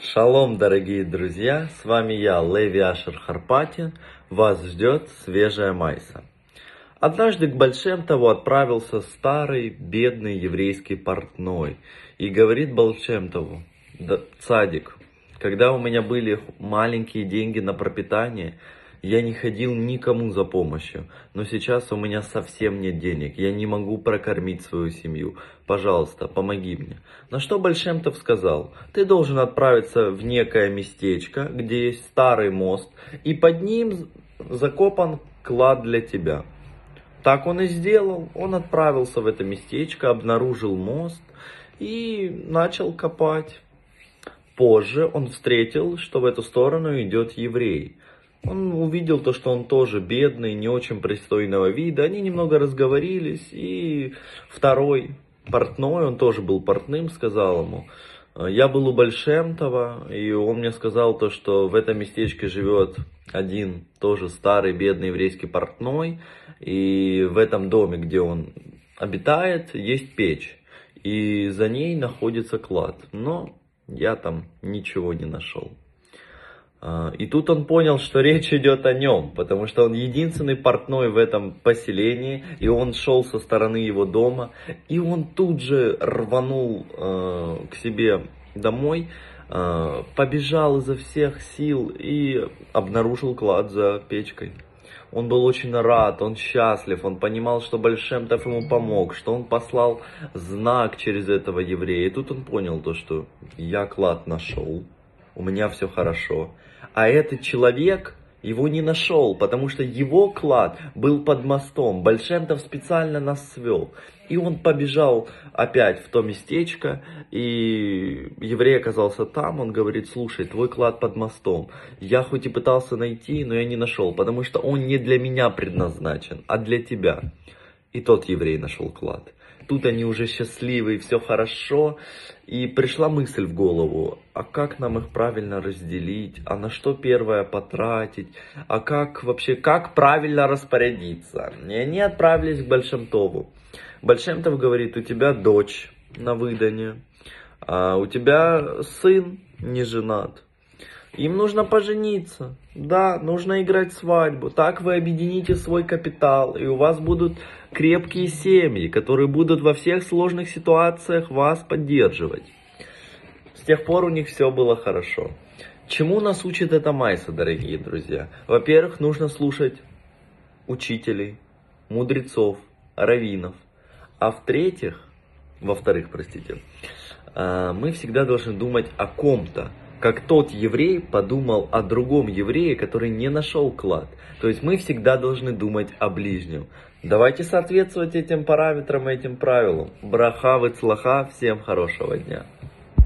Шалом, дорогие друзья! С вами я, Леви Ашер Харпатин. Вас ждет свежая майса. Однажды к Большемтову отправился старый, бедный еврейский портной. И говорит Большемтову, да, цадик, когда у меня были маленькие деньги на пропитание, я не ходил никому за помощью, но сейчас у меня совсем нет денег, я не могу прокормить свою семью. Пожалуйста, помоги мне. На что Большемтов сказал, ты должен отправиться в некое местечко, где есть старый мост, и под ним закопан клад для тебя. Так он и сделал. Он отправился в это местечко, обнаружил мост и начал копать. Позже он встретил, что в эту сторону идет еврей. Он увидел то, что он тоже бедный, не очень пристойного вида. Они немного разговорились, и второй портной, он тоже был портным, сказал ему, я был у Большемтова, и он мне сказал то, что в этом местечке живет один тоже старый бедный еврейский портной, и в этом доме, где он обитает, есть печь, и за ней находится клад. Но я там ничего не нашел. А, и тут он понял, что речь идет о нем, потому что он единственный портной в этом поселении, и он шел со стороны его дома, и он тут же рванул э, к себе домой, э, побежал изо всех сил и обнаружил клад за печкой. Он был очень рад, он счастлив, он понимал, что Большемтов ему помог, что он послал знак через этого еврея. И тут он понял то, что я клад нашел, у меня все хорошо. А этот человек его не нашел, потому что его клад был под мостом. Большемтов специально нас свел. И он побежал опять в то местечко, и еврей оказался там, он говорит, слушай, твой клад под мостом. Я хоть и пытался найти, но я не нашел, потому что он не для меня предназначен, а для тебя. И тот еврей нашел клад тут они уже счастливы, все хорошо. И пришла мысль в голову, а как нам их правильно разделить, а на что первое потратить, а как вообще, как правильно распорядиться. И они отправились к Большемтову. Большемтов говорит, у тебя дочь на выдане, а у тебя сын не женат. Им нужно пожениться. Да, нужно играть свадьбу. Так вы объедините свой капитал, и у вас будут крепкие семьи, которые будут во всех сложных ситуациях вас поддерживать. С тех пор у них все было хорошо. Чему нас учит эта Майса, дорогие друзья? Во-первых, нужно слушать учителей, мудрецов, раввинов. А в-третьих, во-вторых, простите, а, мы всегда должны думать о ком-то, как тот еврей подумал о другом еврее, который не нашел клад. То есть мы всегда должны думать о ближнем. Давайте соответствовать этим параметрам, этим правилам. Браха, выцлаха, всем хорошего дня.